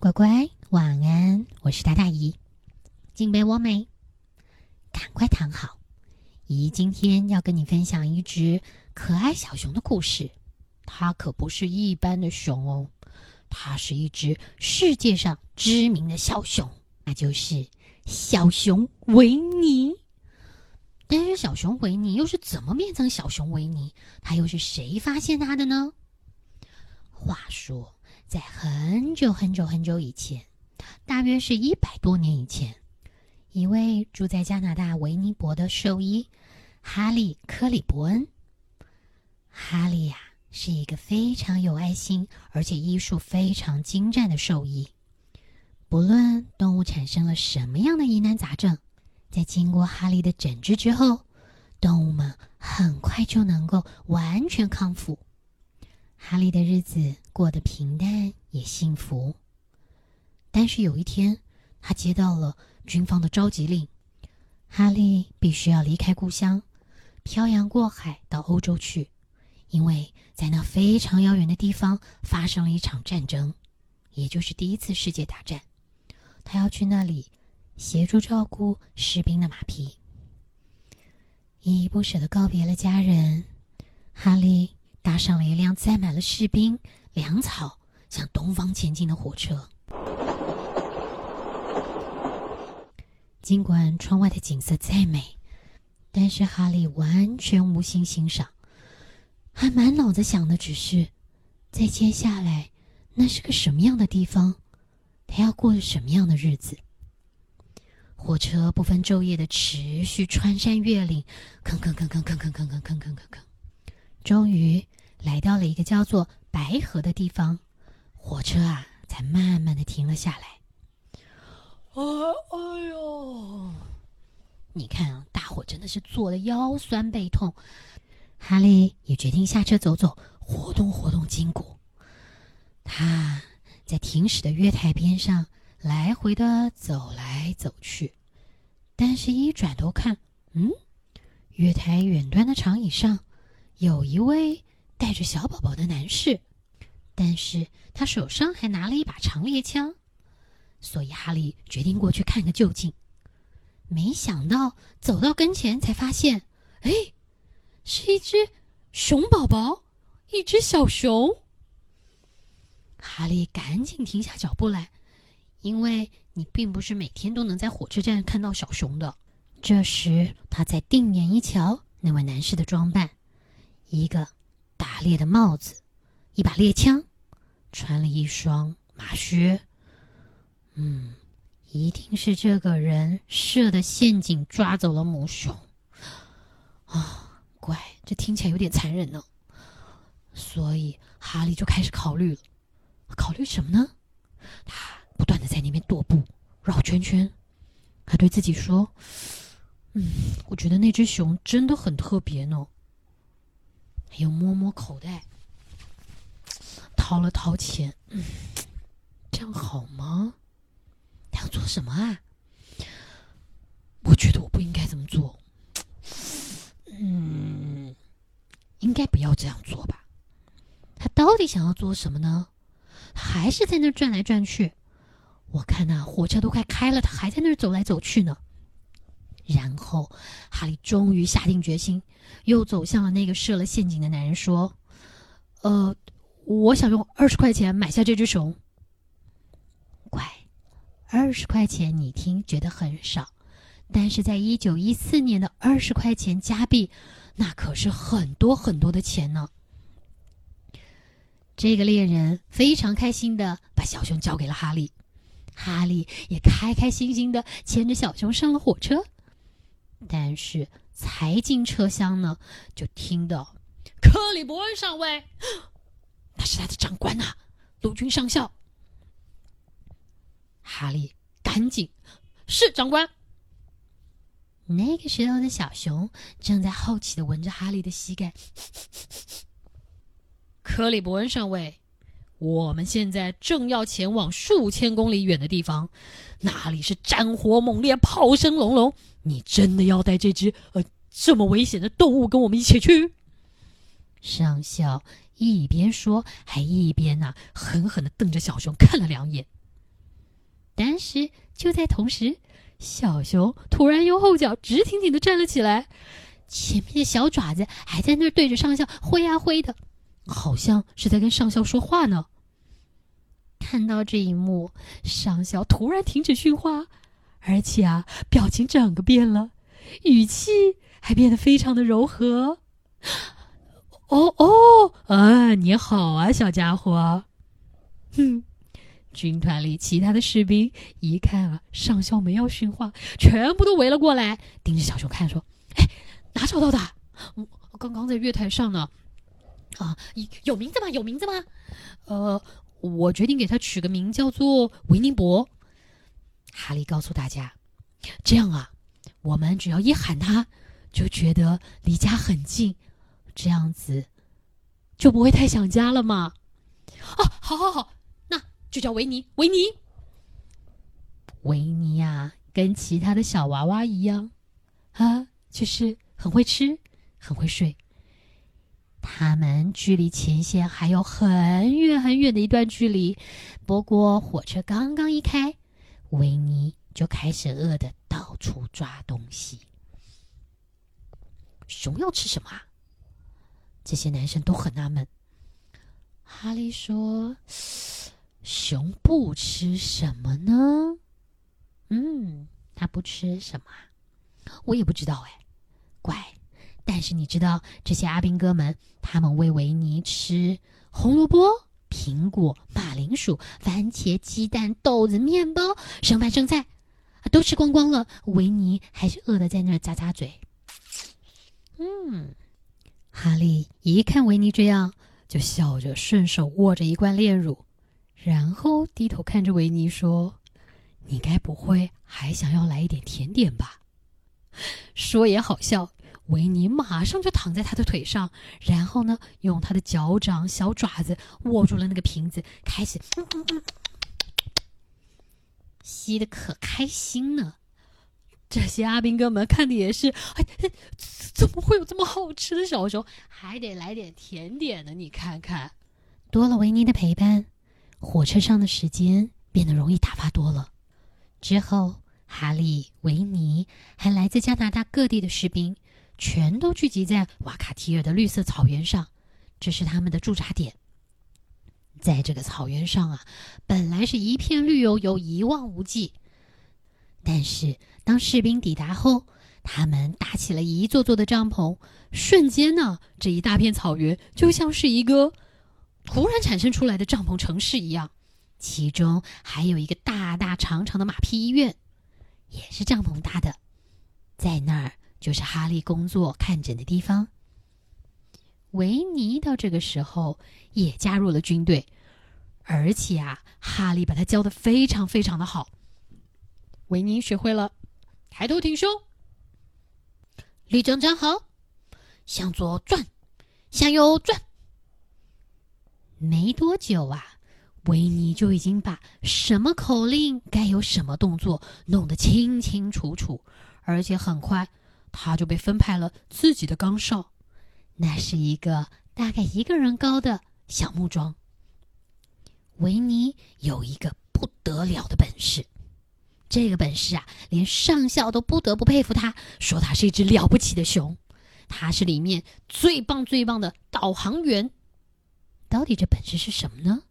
乖乖，晚安！我是大大姨，进被窝没？赶快躺好。姨今天要跟你分享一只可爱小熊的故事。它可不是一般的熊哦，它是一只世界上知名的小熊，那就是小熊维尼。但是小熊维尼又是怎么变成小熊维尼？它又是谁发现它的呢？话说。在很久很久很久以前，大约是一百多年以前，一位住在加拿大维尼伯的兽医哈利·科里伯恩。哈利呀，是一个非常有爱心，而且医术非常精湛的兽医。不论动物产生了什么样的疑难杂症，在经过哈利的诊治之后，动物们很快就能够完全康复。哈利的日子过得平淡也幸福，但是有一天，他接到了军方的召集令，哈利必须要离开故乡，漂洋过海到欧洲去，因为在那非常遥远的地方发生了一场战争，也就是第一次世界大战。他要去那里协助照顾士兵的马匹，依依不舍的告别了家人，哈利。搭上了一辆载满了士兵、粮草向东方前进的火车。尽管窗外的景色再美，但是哈利完全无心欣赏，还满脑子想的只是，在接下来那是个什么样的地方，他要过什么样的日子。火车不分昼夜的持续穿山越岭，吭吭吭吭吭吭吭吭吭吭吭吭，终于。来到了一个叫做白河的地方，火车啊才慢慢的停了下来。哎哎呦！你看啊，大伙真的是坐的腰酸背痛。哈利也决定下车走走，活动活动筋骨。他在停驶的月台边上来回的走来走去，但是一转头看，嗯，月台远端的长椅上有一位。带着小宝宝的男士，但是他手上还拿了一把长猎枪，所以哈利决定过去看个究竟。没想到走到跟前才发现，哎，是一只熊宝宝，一只小熊。哈利赶紧停下脚步来，因为你并不是每天都能在火车站看到小熊的。这时他再定眼一瞧，那位男士的装扮，一个。打猎的帽子，一把猎枪，穿了一双马靴。嗯，一定是这个人设的陷阱抓走了母熊。啊，乖，这听起来有点残忍呢。所以哈利就开始考虑了，考虑什么呢？他不断的在那边踱步，绕圈圈。他对自己说：“嗯，我觉得那只熊真的很特别呢。”又摸摸口袋，掏了掏钱，嗯，这样好吗？他要做什么啊？我觉得我不应该这么做。嗯，应该不要这样做吧？他到底想要做什么呢？还是在那转来转去。我看呐，火车都快开了，他还在那走来走去呢。然后，哈利终于下定决心，又走向了那个设了陷阱的男人，说：“呃，我想用二十块钱买下这只熊。”乖，二十块钱你听觉得很少，但是在一九一四年的二十块钱加币，那可是很多很多的钱呢。这个猎人非常开心的把小熊交给了哈利，哈利也开开心心的牵着小熊上了火车。但是才进车厢呢，就听到克里伯恩上尉，那是他的长官呐，陆军上校。哈利赶紧，是长官。那个时候的小熊正在好奇的闻着哈利的膝盖。克里伯恩上尉，我们现在正要前往数千公里远的地方，那里是战火猛烈，炮声隆隆。你真的要带这只呃这么危险的动物跟我们一起去？上校一边说，还一边呐狠狠的瞪着小熊看了两眼。但是就在同时，小熊突然用后脚直挺挺的站了起来，前面的小爪子还在那儿对着上校挥啊挥的，好像是在跟上校说话呢。看到这一幕，上校突然停止训话，而且啊，表情整个变了，语气还变得非常的柔和。哦哦，啊，你好啊，小家伙。哼，军团里其他的士兵一看啊，上校没要训话，全部都围了过来，盯着小熊看，说：“哎，哪找到的？刚刚在月台上呢。啊，有名字吗？有名字吗？呃。”我决定给他取个名叫做维尼伯。哈利告诉大家：“这样啊，我们只要一喊他，就觉得离家很近，这样子就不会太想家了嘛。”哦，好，好，好，那就叫维尼。维尼，维尼呀，跟其他的小娃娃一样，啊，就是很会吃，很会睡。他们距离前线还有很远很远的一段距离，不过火车刚刚一开，维尼就开始饿的到处抓东西。熊要吃什么？这些男生都很纳闷。哈利说：“熊不吃什么呢？嗯，他不吃什么？我也不知道哎，怪。”但是你知道，这些阿兵哥们，他们喂维尼吃红萝卜、苹果、马铃薯、番茄、鸡蛋、豆子、面包、剩饭、生菜，啊都吃光光了。维尼还是饿得在那儿咂咂嘴。嗯，哈利一看维尼这样，就笑着顺手握着一罐炼乳，然后低头看着维尼说：“你该不会还想要来一点甜点吧？”说也好笑。维尼马上就躺在他的腿上，然后呢，用他的脚掌、小爪子握住了那个瓶子，开始吸的可开心呢。这些阿兵哥们看的也是，哎，怎么会有这么好吃的小熊？还得来点甜点呢！你看看，多了维尼的陪伴，火车上的时间变得容易打发多了。之后，哈利、维尼还来自加拿大各地的士兵。全都聚集在瓦卡提尔的绿色草原上，这是他们的驻扎点。在这个草原上啊，本来是一片绿油油、一望无际。但是当士兵抵达后，他们搭起了一座座的帐篷，瞬间呢，这一大片草原就像是一个突然产生出来的帐篷城市一样。其中还有一个大大长长的马匹医院，也是帐篷搭的，在那儿。就是哈利工作看诊的地方。维尼到这个时候也加入了军队，而且啊，哈利把他教的非常非常的好。维尼学会了抬头挺胸，立正站好，向左转，向右转。没多久啊，维尼就已经把什么口令该有什么动作弄得清清楚楚，而且很快。他就被分派了自己的岗哨，那是一个大概一个人高的小木桩。维尼有一个不得了的本事，这个本事啊，连上校都不得不佩服他，说他是一只了不起的熊。他是里面最棒最棒的导航员。到底这本事是什么呢？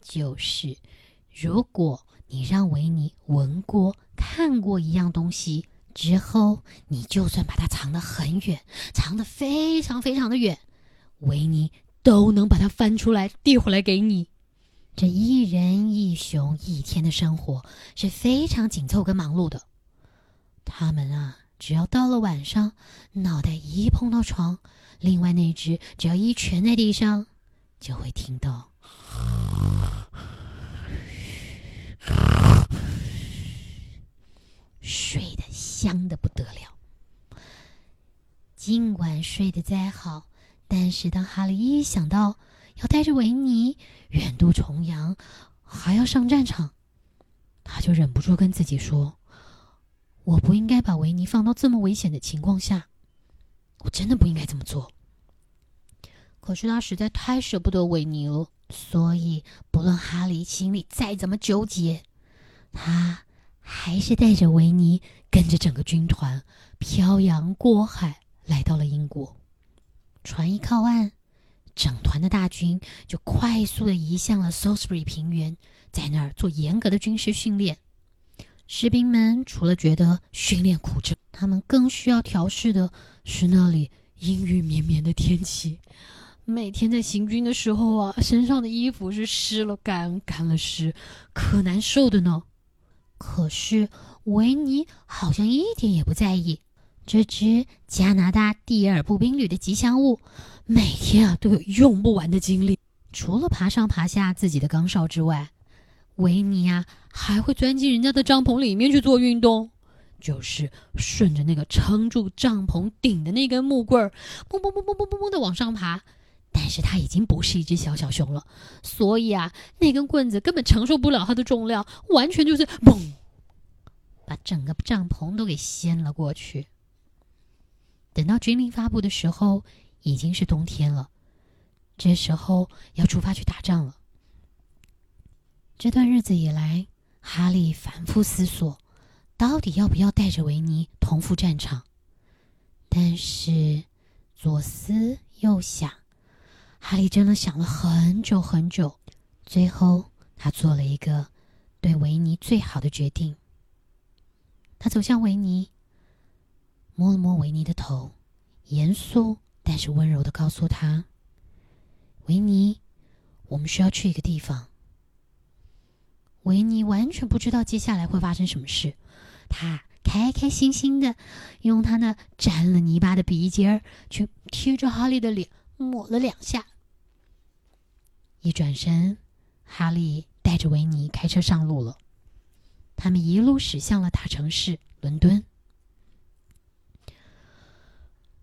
就是如果你让维尼闻过、看过一样东西。之后，你就算把它藏得很远，藏得非常非常的远，维尼都能把它翻出来递回来给你。这一人一熊一天的生活是非常紧凑跟忙碌的。他们啊，只要到了晚上，脑袋一碰到床，另外那只只要一蜷在地上，就会听到。睡得香的不得了。尽管睡得再好，但是当哈利一想到要带着维尼远渡重洋，还要上战场，他就忍不住跟自己说：“我不应该把维尼放到这么危险的情况下，我真的不应该这么做。”可是他实在太舍不得维尼了，所以不论哈利心里再怎么纠结。他还是带着维尼，跟着整个军团漂洋过海，来到了英国。船一靠岸，整团的大军就快速的移向了 Salisbury 平原，在那儿做严格的军事训练。士兵们除了觉得训练苦之，他们更需要调试的是那里阴雨绵绵的天气。每天在行军的时候啊，身上的衣服是湿了干，干了湿，可难受的呢。可是维尼好像一点也不在意。这只加拿大第二步兵旅的吉祥物，每天啊都有用不完的精力。除了爬上爬下自己的岗哨之外，维尼啊还会钻进人家的帐篷里面去做运动，就是顺着那个撑住帐篷顶的那根木棍儿，嘣嘣嘣嘣嘣嘣嘣的往上爬。但是它已经不是一只小小熊了，所以啊，那根棍子根本承受不了它的重量，完全就是嘣，把整个帐篷都给掀了过去。等到军令发布的时候，已经是冬天了，这时候要出发去打仗了。这段日子以来，哈利反复思索，到底要不要带着维尼同赴战场，但是左思右想。哈利真的想了很久很久，最后他做了一个对维尼最好的决定。他走向维尼，摸了摸维尼的头，严肃但是温柔的告诉他：“维尼，我们需要去一个地方。”维尼完全不知道接下来会发生什么事，他开开心心的用他那沾了泥巴的鼻尖儿去贴着哈利的脸抹了两下。一转身，哈利带着维尼开车上路了。他们一路驶向了大城市伦敦。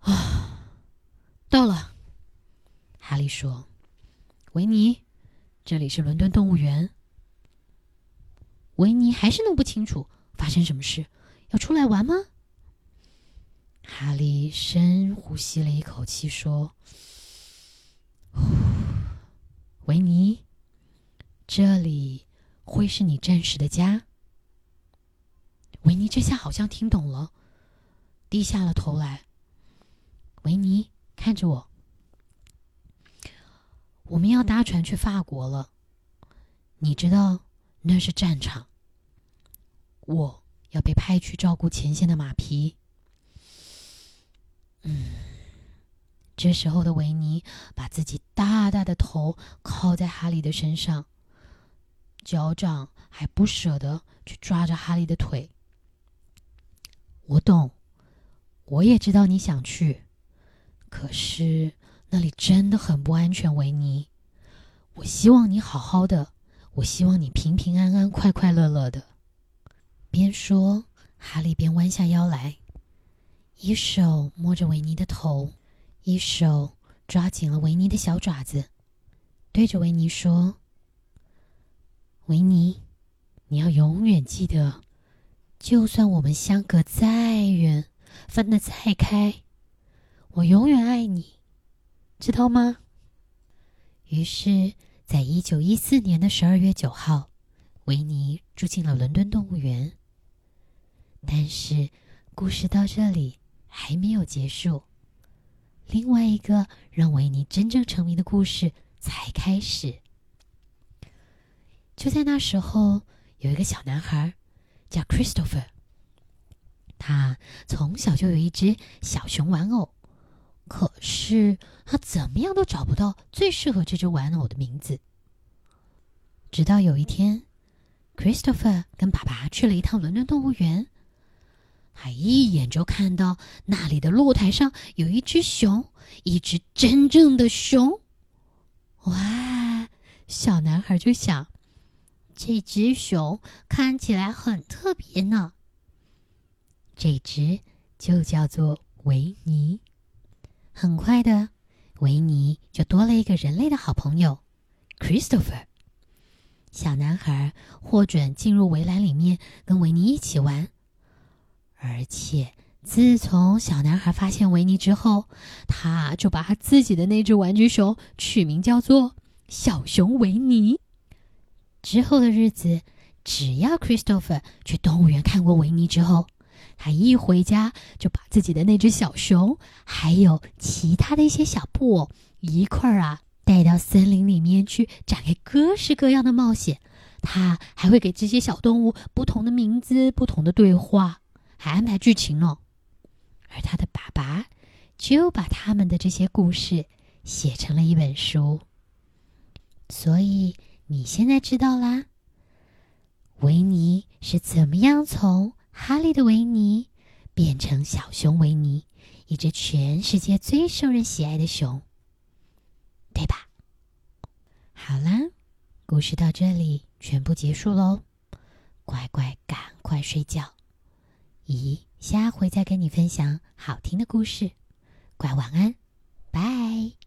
啊，到了！说：“维尼，这里是伦敦动物园。”维尼还是弄不清楚发生什么事，要出来玩吗？哈利深呼吸了一口气，说。维尼，这里会是你暂时的家。维尼这下好像听懂了，低下了头来。维尼看着我，我们要搭船去法国了。你知道那是战场，我要被派去照顾前线的马匹。嗯。这时候的维尼把自己大大的头靠在哈利的身上，脚掌还不舍得去抓着哈利的腿。我懂，我也知道你想去，可是那里真的很不安全，维尼。我希望你好好的，我希望你平平安安、快快乐乐的。边说，哈利边弯下腰来，一手摸着维尼的头。一手抓紧了维尼的小爪子，对着维尼说：“维尼，你要永远记得，就算我们相隔再远，分得再开，我永远爱你，知道吗？”于是，在一九一四年的十二月九号，维尼住进了伦敦动物园。但是，故事到这里还没有结束。另外一个让维尼真正成名的故事才开始。就在那时候，有一个小男孩叫 Christopher，他从小就有一只小熊玩偶，可是他怎么样都找不到最适合这只玩偶的名字。直到有一天，Christopher 跟爸爸去了一趟伦敦动物园。他一眼就看到那里的露台上有一只熊，一只真正的熊。哇！小男孩就想，这只熊看起来很特别呢。这只就叫做维尼。很快的，维尼就多了一个人类的好朋友，Christopher。小男孩获准进入围栏里面，跟维尼一起玩。而且，自从小男孩发现维尼之后，他就把他自己的那只玩具熊取名叫做“小熊维尼”。之后的日子只要 Christopher 去动物园看过维尼之后，他一回家就把自己的那只小熊，还有其他的一些小布偶一块儿啊带到森林里面去，展开各式各样的冒险。他还会给这些小动物不同的名字、不同的对话，还安排剧情呢。而他的爸爸就把他们的这些故事写成了一本书。所以你现在知道啦，维尼是怎么样从哈利的维尼变成小熊维尼，一只全世界最受人喜爱的熊，对吧？好啦，故事到这里全部结束喽，乖乖赶快睡觉。咦，下回再跟你分享好听的故事，乖晚安，拜。